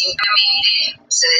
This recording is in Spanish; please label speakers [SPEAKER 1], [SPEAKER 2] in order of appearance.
[SPEAKER 1] simplemente ustedes